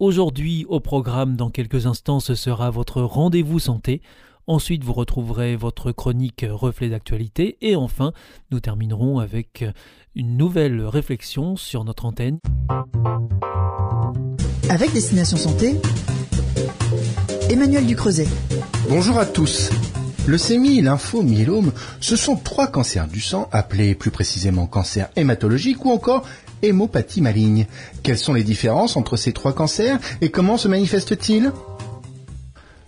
Aujourd'hui, au programme, dans quelques instants, ce sera votre rendez-vous santé. Ensuite, vous retrouverez votre chronique reflet d'actualité. Et enfin, nous terminerons avec une nouvelle réflexion sur notre antenne. Avec Destination Santé, Emmanuel Ducreuset. Bonjour à tous. Leucémie, lympho, myélome, ce sont trois cancers du sang, appelés plus précisément cancer hématologique ou encore hémopathie maligne. Quelles sont les différences entre ces trois cancers et comment se manifestent-ils?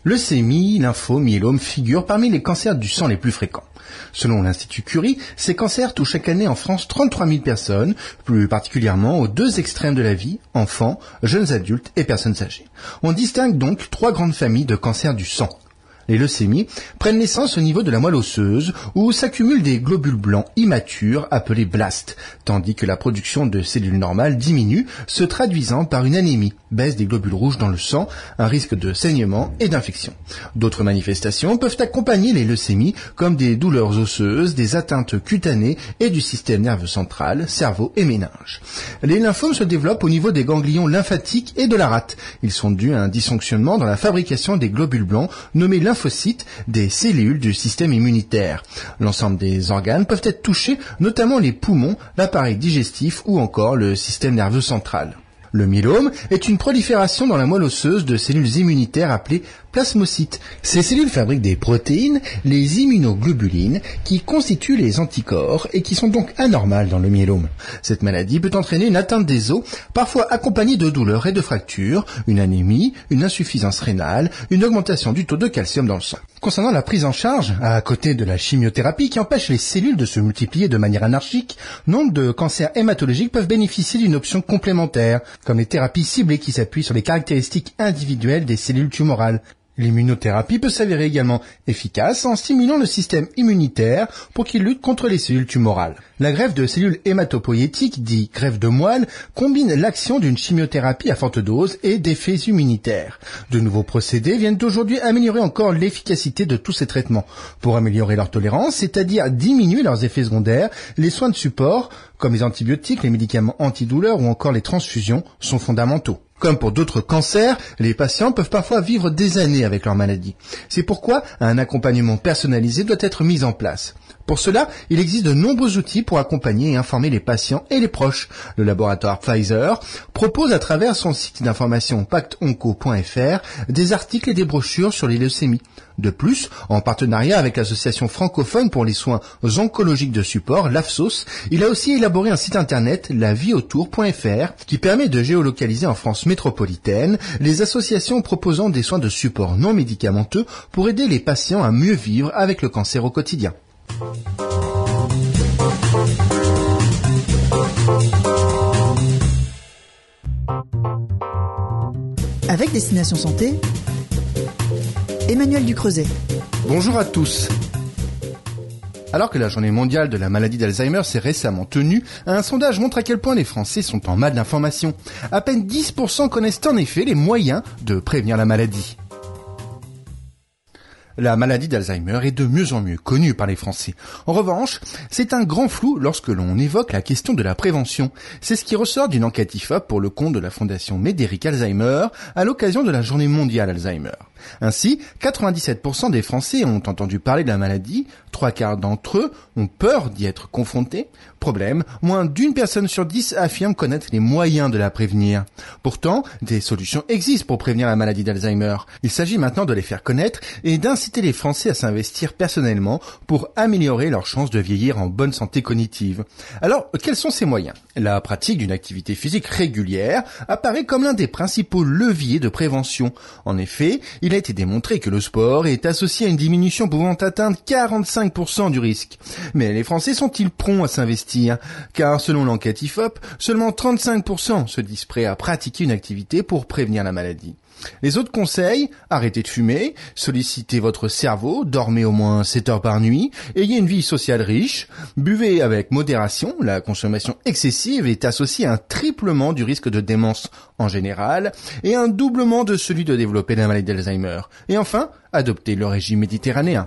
Leucémie, lympho, myélome figurent parmi les cancers du sang les plus fréquents. Selon l'Institut Curie, ces cancers touchent chaque année en France 33 000 personnes, plus particulièrement aux deux extrêmes de la vie, enfants, jeunes adultes et personnes âgées. On distingue donc trois grandes familles de cancers du sang les leucémies, prennent naissance au niveau de la moelle osseuse où s'accumulent des globules blancs immatures appelés blastes, tandis que la production de cellules normales diminue, se traduisant par une anémie, baisse des globules rouges dans le sang, un risque de saignement et d'infection. D'autres manifestations peuvent accompagner les leucémies comme des douleurs osseuses, des atteintes cutanées et du système nerveux central, cerveau et méninge. Les lymphomes se développent au niveau des ganglions lymphatiques et de la rate. Ils sont dus à un dysfonctionnement dans la fabrication des globules blancs nommés lymphocytes des cellules du système immunitaire. L'ensemble des organes peuvent être touchés, notamment les poumons, l'appareil digestif ou encore le système nerveux central. Le myélome est une prolifération dans la moelle osseuse de cellules immunitaires appelées plasmocytes. Ces cellules fabriquent des protéines, les immunoglobulines, qui constituent les anticorps et qui sont donc anormales dans le myélome. Cette maladie peut entraîner une atteinte des os, parfois accompagnée de douleurs et de fractures, une anémie, une insuffisance rénale, une augmentation du taux de calcium dans le sang. Concernant la prise en charge, à côté de la chimiothérapie qui empêche les cellules de se multiplier de manière anarchique, nombre de cancers hématologiques peuvent bénéficier d'une option complémentaire, comme les thérapies ciblées qui s'appuient sur les caractéristiques individuelles des cellules tumorales. L'immunothérapie peut s'avérer également efficace en stimulant le système immunitaire pour qu'il lutte contre les cellules tumorales. La greffe de cellules hématopoïétiques, dit greffe de moelle, combine l'action d'une chimiothérapie à forte dose et d'effets immunitaires. De nouveaux procédés viennent aujourd'hui améliorer encore l'efficacité de tous ces traitements. Pour améliorer leur tolérance, c'est-à-dire diminuer leurs effets secondaires, les soins de support, comme les antibiotiques, les médicaments antidouleurs ou encore les transfusions, sont fondamentaux. Comme pour d'autres cancers, les patients peuvent parfois vivre des années avec leur maladie. C'est pourquoi un accompagnement personnalisé doit être mis en place. Pour cela, il existe de nombreux outils pour accompagner et informer les patients et les proches. Le laboratoire Pfizer propose à travers son site d'information pactonco.fr des articles et des brochures sur les leucémies. De plus, en partenariat avec l'association francophone pour les soins oncologiques de support, l'AFSOS, il a aussi élaboré un site internet, lavieautour.fr, qui permet de géolocaliser en France métropolitaine les associations proposant des soins de support non médicamenteux pour aider les patients à mieux vivre avec le cancer au quotidien. Avec Destination Santé, Emmanuel Ducreuset. Bonjour à tous. Alors que la journée mondiale de la maladie d'Alzheimer s'est récemment tenue, un sondage montre à quel point les Français sont en mal d'information. À peine 10% connaissent en effet les moyens de prévenir la maladie. La maladie d'Alzheimer est de mieux en mieux connue par les Français. En revanche, c'est un grand flou lorsque l'on évoque la question de la prévention. C'est ce qui ressort d'une enquête IFOP pour le compte de la Fondation Médéric Alzheimer à l'occasion de la journée mondiale Alzheimer. Ainsi, 97% des Français ont entendu parler de la maladie, trois quarts d'entre eux ont peur d'y être confrontés. Problème, moins d'une personne sur dix affirme connaître les moyens de la prévenir. Pourtant, des solutions existent pour prévenir la maladie d'Alzheimer. Il s'agit maintenant de les faire connaître et d'inciter les Français à s'investir personnellement pour améliorer leurs chances de vieillir en bonne santé cognitive. Alors, quels sont ces moyens? La pratique d'une activité physique régulière apparaît comme l'un des principaux leviers de prévention. En effet, il a été démontré que le sport est associé à une diminution pouvant atteindre 45 35% du risque. Mais les Français sont-ils prompts à s'investir? Car selon l'enquête IFOP, seulement 35% se disent prêts à pratiquer une activité pour prévenir la maladie. Les autres conseils, arrêtez de fumer, sollicitez votre cerveau, dormez au moins 7 heures par nuit, ayez une vie sociale riche, buvez avec modération, la consommation excessive est associée à un triplement du risque de démence en général et un doublement de celui de développer la maladie d'Alzheimer. Et enfin, adoptez le régime méditerranéen.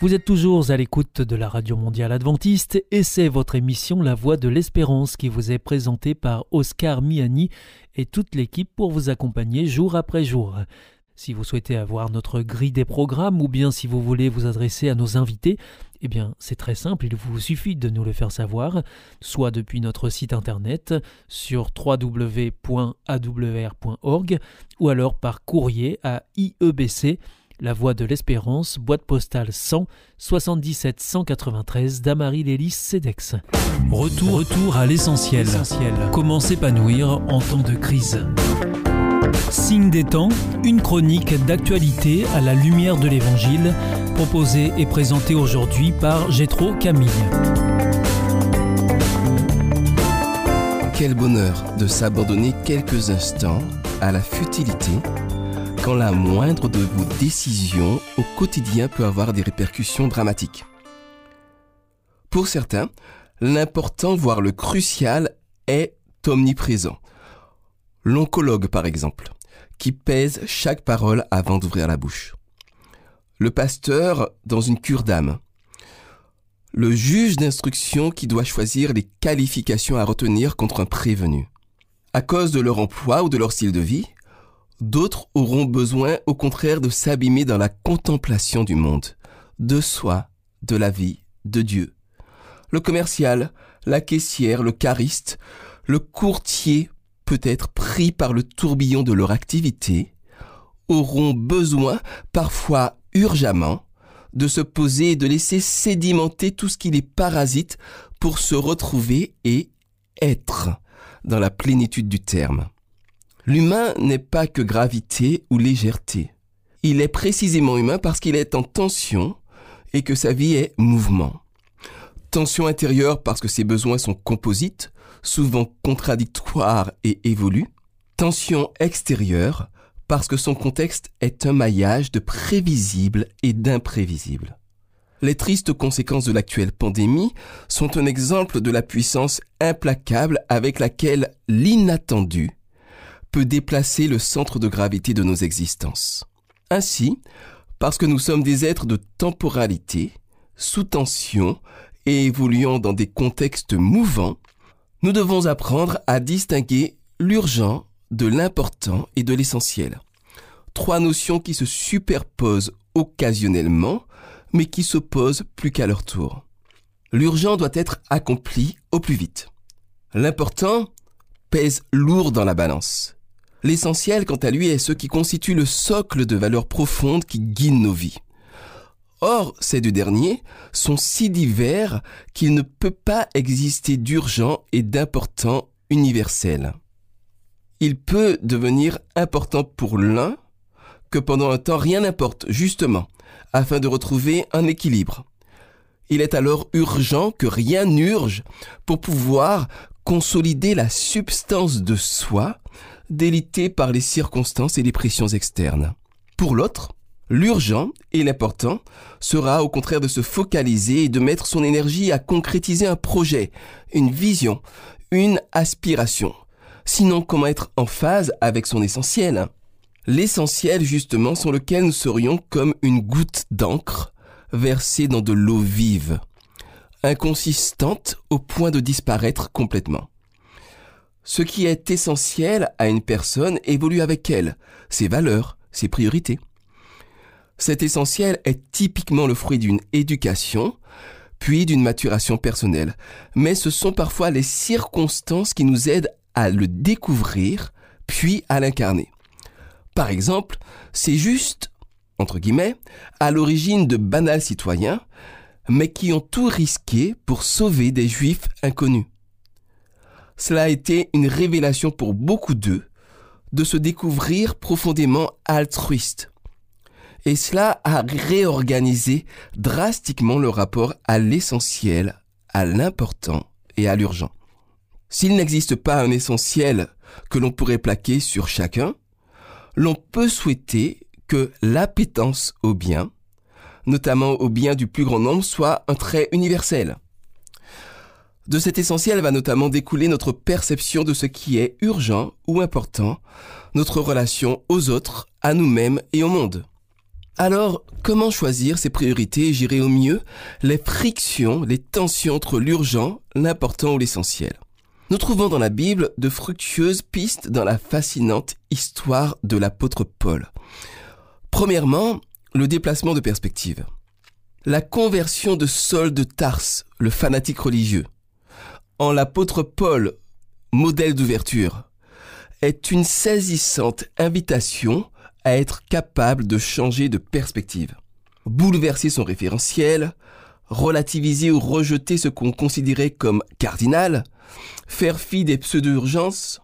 Vous êtes toujours à l'écoute de la Radio Mondiale Adventiste et c'est votre émission La Voix de l'Espérance qui vous est présentée par Oscar Miani et toute l'équipe pour vous accompagner jour après jour. Si vous souhaitez avoir notre grille des programmes ou bien si vous voulez vous adresser à nos invités, eh bien c'est très simple, il vous suffit de nous le faire savoir, soit depuis notre site internet sur www.awr.org ou alors par courrier à IEBC la Voix de l'Espérance, boîte postale 100 77 193 Damary Lélis Cedex. Retour, retour à l'essentiel. Comment s'épanouir en temps de crise? Signe des temps, une chronique d'actualité à la lumière de l'Évangile, proposée et présentée aujourd'hui par Gétro Camille. Quel bonheur de s'abandonner quelques instants à la futilité la moindre de vos décisions au quotidien peut avoir des répercussions dramatiques. Pour certains, l'important, voire le crucial, est omniprésent. L'oncologue, par exemple, qui pèse chaque parole avant d'ouvrir la bouche. Le pasteur dans une cure d'âme. Le juge d'instruction qui doit choisir les qualifications à retenir contre un prévenu. À cause de leur emploi ou de leur style de vie, D'autres auront besoin au contraire de s'abîmer dans la contemplation du monde, de soi, de la vie, de Dieu. Le commercial, la caissière, le cariste, le courtier, peut-être pris par le tourbillon de leur activité, auront besoin, parfois urgemment, de se poser et de laisser sédimenter tout ce qui les parasite pour se retrouver et être dans la plénitude du terme. L'humain n'est pas que gravité ou légèreté. Il est précisément humain parce qu'il est en tension et que sa vie est mouvement. Tension intérieure parce que ses besoins sont composites, souvent contradictoires et évoluent. Tension extérieure parce que son contexte est un maillage de prévisible et d'imprévisible. Les tristes conséquences de l'actuelle pandémie sont un exemple de la puissance implacable avec laquelle l'inattendu peut déplacer le centre de gravité de nos existences. Ainsi, parce que nous sommes des êtres de temporalité, sous tension et évoluant dans des contextes mouvants, nous devons apprendre à distinguer l'urgent de l'important et de l'essentiel. Trois notions qui se superposent occasionnellement, mais qui s'opposent plus qu'à leur tour. L'urgent doit être accompli au plus vite. L'important pèse lourd dans la balance. L'essentiel, quant à lui, est ce qui constitue le socle de valeurs profondes qui guident nos vies. Or, ces deux derniers sont si divers qu'il ne peut pas exister d'urgent et d'important universel. Il peut devenir important pour l'un que pendant un temps rien n'importe, justement, afin de retrouver un équilibre. Il est alors urgent que rien n'urge pour pouvoir consolider la substance de soi délité par les circonstances et les pressions externes. Pour l'autre, l'urgent et l'important sera au contraire de se focaliser et de mettre son énergie à concrétiser un projet, une vision, une aspiration. Sinon, comment être en phase avec son essentiel? L'essentiel, justement, sans lequel nous serions comme une goutte d'encre versée dans de l'eau vive, inconsistante au point de disparaître complètement. Ce qui est essentiel à une personne évolue avec elle, ses valeurs, ses priorités. Cet essentiel est typiquement le fruit d'une éducation, puis d'une maturation personnelle, mais ce sont parfois les circonstances qui nous aident à le découvrir, puis à l'incarner. Par exemple, c'est juste, entre guillemets, à l'origine de banals citoyens, mais qui ont tout risqué pour sauver des juifs inconnus. Cela a été une révélation pour beaucoup d'eux de se découvrir profondément altruiste. Et cela a réorganisé drastiquement le rapport à l'essentiel, à l'important et à l'urgent. S'il n'existe pas un essentiel que l'on pourrait plaquer sur chacun, l'on peut souhaiter que l'appétence au bien, notamment au bien du plus grand nombre, soit un trait universel. De cet essentiel va notamment découler notre perception de ce qui est urgent ou important, notre relation aux autres, à nous-mêmes et au monde. Alors, comment choisir ses priorités et gérer au mieux les frictions, les tensions entre l'urgent, l'important ou l'essentiel? Nous trouvons dans la Bible de fructueuses pistes dans la fascinante histoire de l'apôtre Paul. Premièrement, le déplacement de perspective. La conversion de Saul de Tarse, le fanatique religieux, en l'apôtre Paul, modèle d'ouverture, est une saisissante invitation à être capable de changer de perspective. Bouleverser son référentiel, relativiser ou rejeter ce qu'on considérait comme cardinal, faire fi des pseudo-urgences,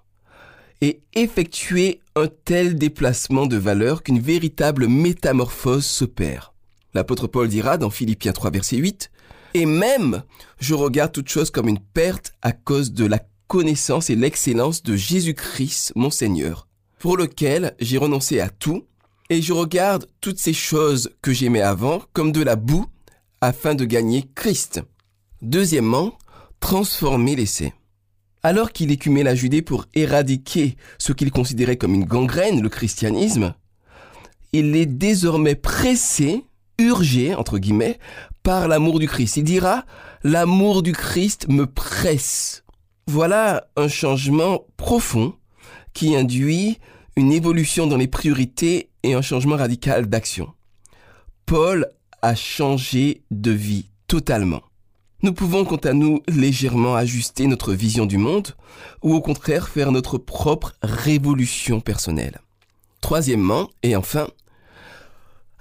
et effectuer un tel déplacement de valeur qu'une véritable métamorphose s'opère. L'apôtre Paul dira dans Philippiens 3 verset 8, et même, je regarde toute chose comme une perte à cause de la connaissance et l'excellence de Jésus-Christ, mon Seigneur, pour lequel j'ai renoncé à tout, et je regarde toutes ces choses que j'aimais avant comme de la boue, afin de gagner Christ. Deuxièmement, transformer l'essai. Alors qu'il écumait la Judée pour éradiquer ce qu'il considérait comme une gangrène, le christianisme, il est désormais pressé, urgé, entre guillemets, par l'amour du Christ. Il dira, l'amour du Christ me presse. Voilà un changement profond qui induit une évolution dans les priorités et un changement radical d'action. Paul a changé de vie totalement. Nous pouvons quant à nous légèrement ajuster notre vision du monde ou au contraire faire notre propre révolution personnelle. Troisièmement, et enfin,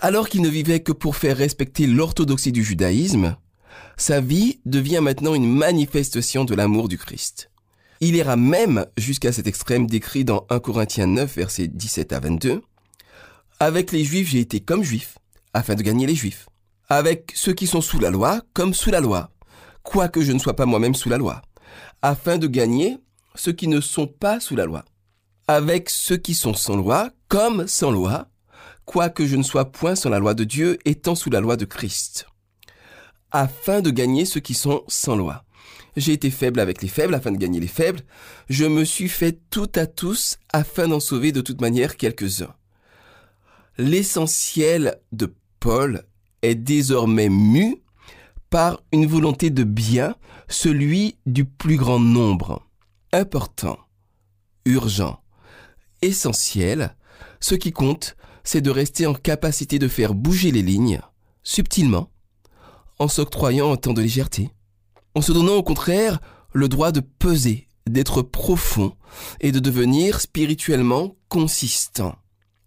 alors qu'il ne vivait que pour faire respecter l'orthodoxie du judaïsme, sa vie devient maintenant une manifestation de l'amour du Christ. Il ira même jusqu'à cet extrême décrit dans 1 Corinthiens 9, versets 17 à 22. Avec les Juifs, j'ai été comme Juif, afin de gagner les Juifs. Avec ceux qui sont sous la loi, comme sous la loi, quoique je ne sois pas moi-même sous la loi, afin de gagner ceux qui ne sont pas sous la loi. Avec ceux qui sont sans loi, comme sans loi, quoique je ne sois point sans la loi de Dieu, étant sous la loi de Christ, afin de gagner ceux qui sont sans loi. J'ai été faible avec les faibles afin de gagner les faibles. Je me suis fait tout à tous afin d'en sauver de toute manière quelques-uns. L'essentiel de Paul est désormais mu par une volonté de bien, celui du plus grand nombre. Important, urgent, essentiel, ce qui compte, c'est de rester en capacité de faire bouger les lignes, subtilement, en s'octroyant un temps de légèreté, en se donnant au contraire le droit de peser, d'être profond et de devenir spirituellement consistant,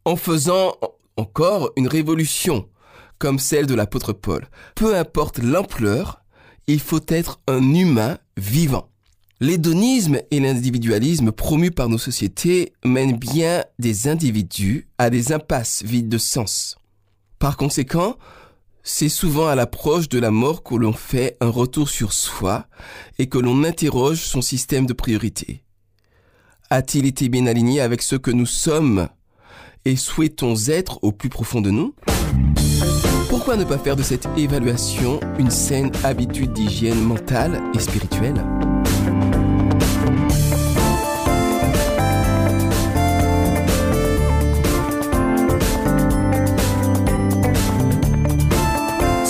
en faisant encore une révolution comme celle de l'apôtre Paul. Peu importe l'ampleur, il faut être un humain vivant. L'hédonisme et l'individualisme promus par nos sociétés mènent bien des individus à des impasses vides de sens. Par conséquent, c'est souvent à l'approche de la mort que l'on fait un retour sur soi et que l'on interroge son système de priorité. A-t-il été bien aligné avec ce que nous sommes et souhaitons être au plus profond de nous? Pourquoi ne pas faire de cette évaluation une saine habitude d'hygiène mentale et spirituelle?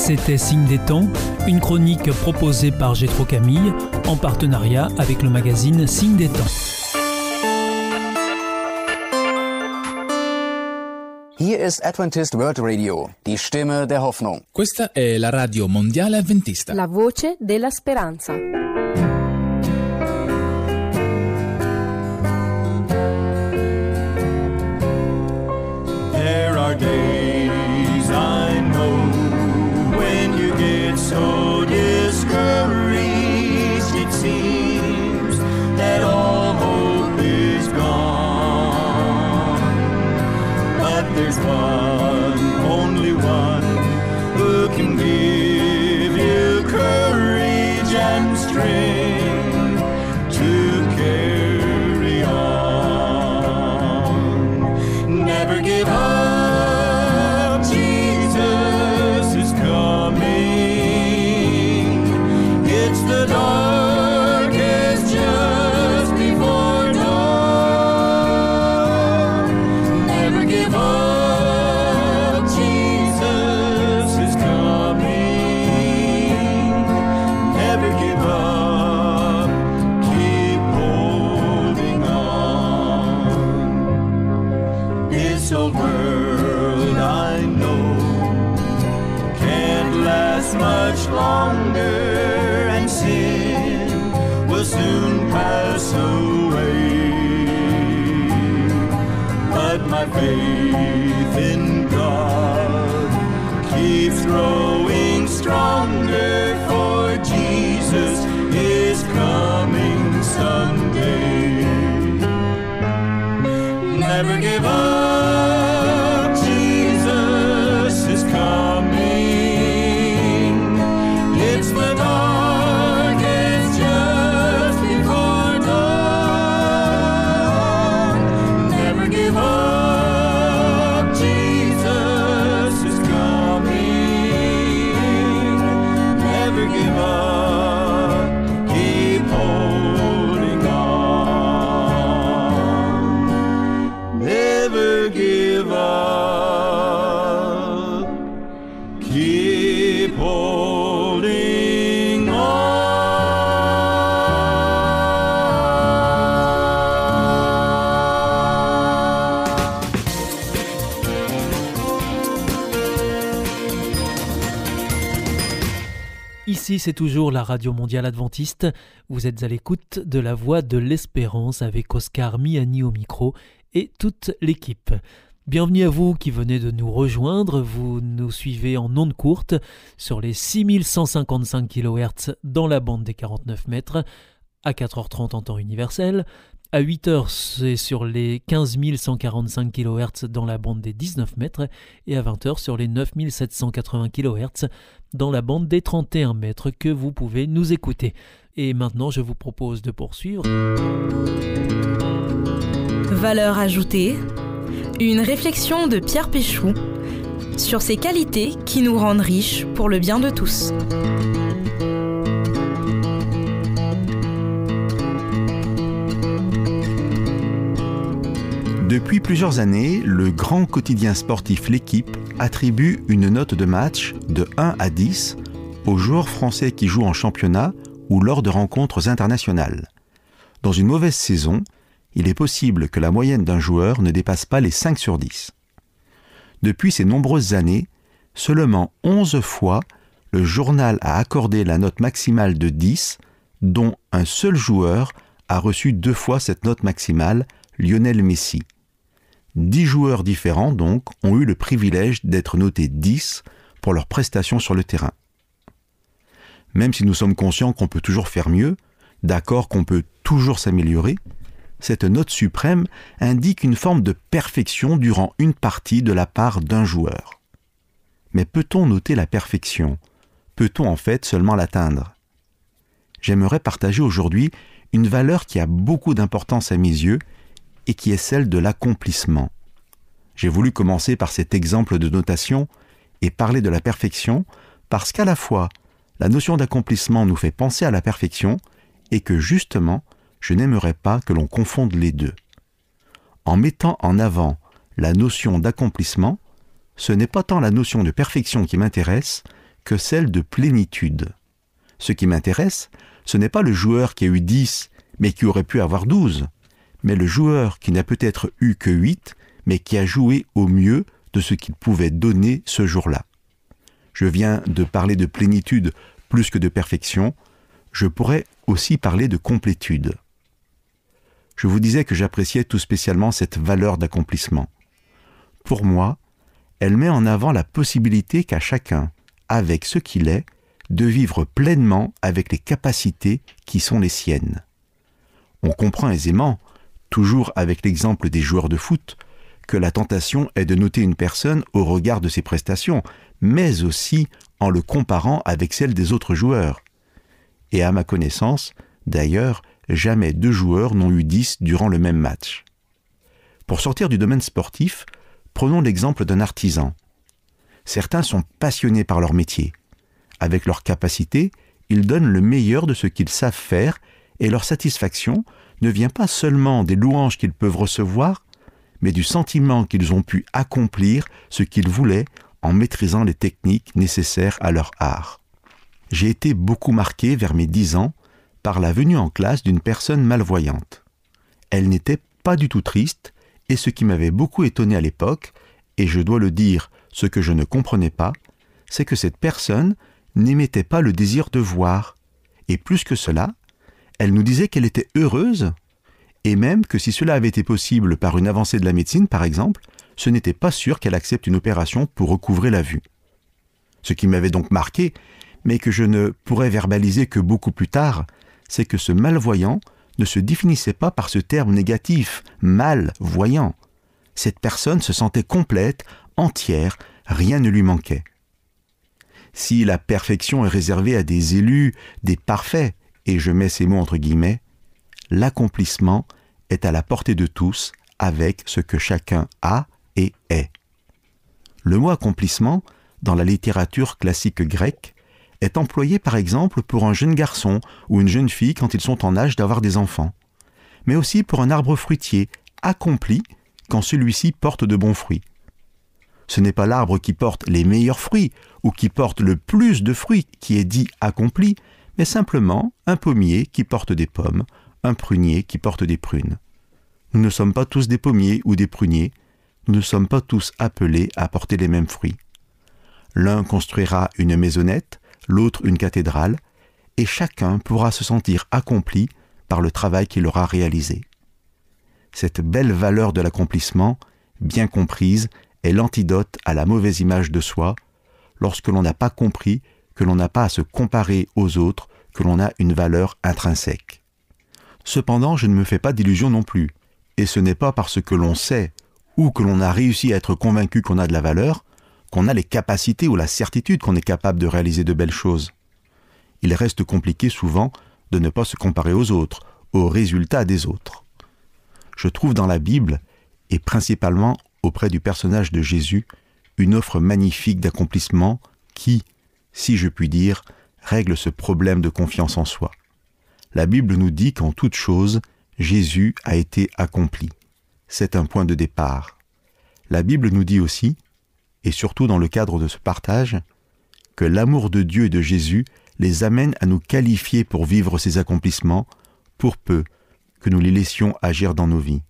C'était Signe des Temps, une chronique proposée par Gétro Camille en partenariat avec le magazine Signe des Temps. Here is Adventist World Radio, die Stimme der Hoffnung. Questa è la radio mondiale adventista. La voce della speranza. Much longer, and sin will soon pass away. But my faith c'est toujours la Radio Mondiale Adventiste. Vous êtes à l'écoute de la Voix de l'Espérance avec Oscar Miani au micro et toute l'équipe. Bienvenue à vous qui venez de nous rejoindre. Vous nous suivez en ondes courtes sur les 6155 kHz dans la bande des 49 mètres, à 4h30 en temps universel. À 8h, c'est sur les 15 145 kHz dans la bande des 19 mètres et à 20h sur les 9 780 kHz dans la bande des 31 mètres que vous pouvez nous écouter. Et maintenant, je vous propose de poursuivre. Valeur ajoutée. Une réflexion de Pierre Péchou sur ces qualités qui nous rendent riches pour le bien de tous. Depuis plusieurs années, le grand quotidien sportif L'équipe attribue une note de match de 1 à 10 aux joueurs français qui jouent en championnat ou lors de rencontres internationales. Dans une mauvaise saison, il est possible que la moyenne d'un joueur ne dépasse pas les 5 sur 10. Depuis ces nombreuses années, seulement 11 fois le journal a accordé la note maximale de 10, dont un seul joueur a reçu deux fois cette note maximale, Lionel Messi. Dix joueurs différents, donc, ont eu le privilège d'être notés 10 pour leurs prestations sur le terrain. Même si nous sommes conscients qu'on peut toujours faire mieux, d'accord qu'on peut toujours s'améliorer, cette note suprême indique une forme de perfection durant une partie de la part d'un joueur. Mais peut-on noter la perfection? Peut-on en fait seulement l'atteindre? J'aimerais partager aujourd'hui une valeur qui a beaucoup d'importance à mes yeux et qui est celle de l'accomplissement. J'ai voulu commencer par cet exemple de notation et parler de la perfection parce qu'à la fois la notion d'accomplissement nous fait penser à la perfection et que justement je n'aimerais pas que l'on confonde les deux. En mettant en avant la notion d'accomplissement, ce n'est pas tant la notion de perfection qui m'intéresse que celle de plénitude. Ce qui m'intéresse, ce n'est pas le joueur qui a eu 10 mais qui aurait pu avoir 12, mais le joueur qui n'a peut-être eu que 8 mais qui a joué au mieux de ce qu'il pouvait donner ce jour-là. Je viens de parler de plénitude plus que de perfection, je pourrais aussi parler de complétude. Je vous disais que j'appréciais tout spécialement cette valeur d'accomplissement. Pour moi, elle met en avant la possibilité qu'a chacun, avec ce qu'il est, de vivre pleinement avec les capacités qui sont les siennes. On comprend aisément, toujours avec l'exemple des joueurs de foot, que la tentation est de noter une personne au regard de ses prestations, mais aussi en le comparant avec celles des autres joueurs. Et à ma connaissance, d'ailleurs, jamais deux joueurs n'ont eu dix durant le même match. Pour sortir du domaine sportif, prenons l'exemple d'un artisan. Certains sont passionnés par leur métier. Avec leur capacité, ils donnent le meilleur de ce qu'ils savent faire et leur satisfaction ne vient pas seulement des louanges qu'ils peuvent recevoir, mais du sentiment qu'ils ont pu accomplir ce qu'ils voulaient en maîtrisant les techniques nécessaires à leur art. J'ai été beaucoup marqué vers mes dix ans par la venue en classe d'une personne malvoyante. Elle n'était pas du tout triste, et ce qui m'avait beaucoup étonné à l'époque, et je dois le dire, ce que je ne comprenais pas, c'est que cette personne n'émettait pas le désir de voir, et plus que cela, elle nous disait qu'elle était heureuse, et même que si cela avait été possible par une avancée de la médecine, par exemple, ce n'était pas sûr qu'elle accepte une opération pour recouvrer la vue. Ce qui m'avait donc marqué, mais que je ne pourrais verbaliser que beaucoup plus tard, c'est que ce malvoyant ne se définissait pas par ce terme négatif, malvoyant. Cette personne se sentait complète, entière, rien ne lui manquait. Si la perfection est réservée à des élus, des parfaits, et je mets ces mots entre guillemets, l'accomplissement est à la portée de tous avec ce que chacun a et est. Le mot accomplissement, dans la littérature classique grecque, est employé par exemple pour un jeune garçon ou une jeune fille quand ils sont en âge d'avoir des enfants, mais aussi pour un arbre fruitier accompli quand celui-ci porte de bons fruits. Ce n'est pas l'arbre qui porte les meilleurs fruits ou qui porte le plus de fruits qui est dit accompli, mais simplement un pommier qui porte des pommes, un prunier qui porte des prunes. Nous ne sommes pas tous des pommiers ou des pruniers, nous ne sommes pas tous appelés à porter les mêmes fruits. L'un construira une maisonnette, l'autre une cathédrale, et chacun pourra se sentir accompli par le travail qu'il aura réalisé. Cette belle valeur de l'accomplissement, bien comprise, est l'antidote à la mauvaise image de soi, lorsque l'on n'a pas compris que l'on n'a pas à se comparer aux autres, que l'on a une valeur intrinsèque. Cependant, je ne me fais pas d'illusions non plus, et ce n'est pas parce que l'on sait ou que l'on a réussi à être convaincu qu'on a de la valeur, qu'on a les capacités ou la certitude qu'on est capable de réaliser de belles choses. Il reste compliqué souvent de ne pas se comparer aux autres, aux résultats des autres. Je trouve dans la Bible, et principalement auprès du personnage de Jésus, une offre magnifique d'accomplissement qui, si je puis dire, règle ce problème de confiance en soi. La Bible nous dit qu'en toute chose, Jésus a été accompli. C'est un point de départ. La Bible nous dit aussi, et surtout dans le cadre de ce partage, que l'amour de Dieu et de Jésus les amène à nous qualifier pour vivre ces accomplissements, pour peu que nous les laissions agir dans nos vies.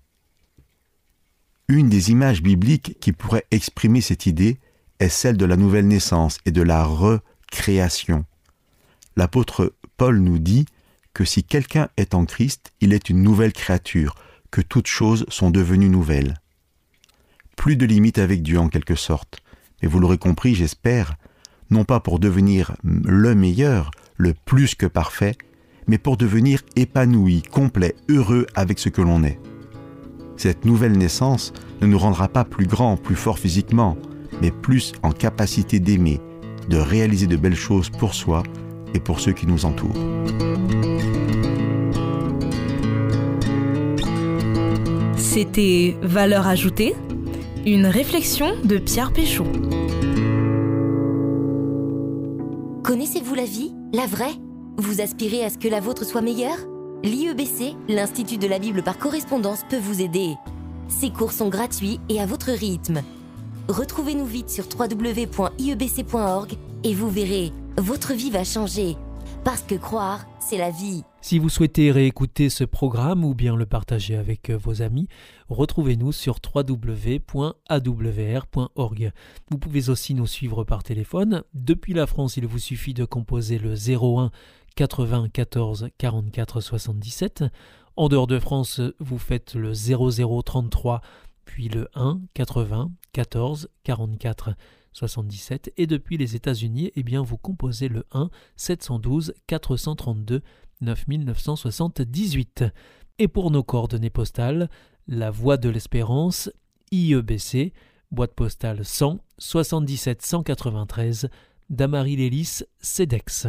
Une des images bibliques qui pourrait exprimer cette idée est celle de la nouvelle naissance et de la recréation. L'apôtre Paul nous dit que si quelqu'un est en Christ, il est une nouvelle créature, que toutes choses sont devenues nouvelles. Plus de limites avec Dieu en quelque sorte, mais vous l'aurez compris, j'espère, non pas pour devenir le meilleur, le plus que parfait, mais pour devenir épanoui, complet, heureux avec ce que l'on est. Cette nouvelle naissance ne nous rendra pas plus grands, plus forts physiquement, mais plus en capacité d'aimer, de réaliser de belles choses pour soi et pour ceux qui nous entourent. C'était Valeur ajoutée, une réflexion de Pierre Péchaud. Connaissez-vous la vie, la vraie? Vous aspirez à ce que la vôtre soit meilleure? L'IEBC, l'Institut de la Bible par correspondance, peut vous aider. Ces cours sont gratuits et à votre rythme. Retrouvez-nous vite sur www.iebc.org et vous verrez, votre vie va changer. Parce que croire, c'est la vie. Si vous souhaitez réécouter ce programme ou bien le partager avec euh, vos amis, retrouvez-nous sur www.awr.org. Vous pouvez aussi nous suivre par téléphone. Depuis la France, il vous suffit de composer le 01 80 14 44 77. En dehors de France, vous faites le 0033 puis le 1 80 14 44 77 et depuis les États-Unis, eh bien vous composez le 1 712 432 9978. Et pour nos coordonnées postales, la Voie de l'Espérance, IEBC, boîte postale 100 77 193, Damary Lélis, CEDEX.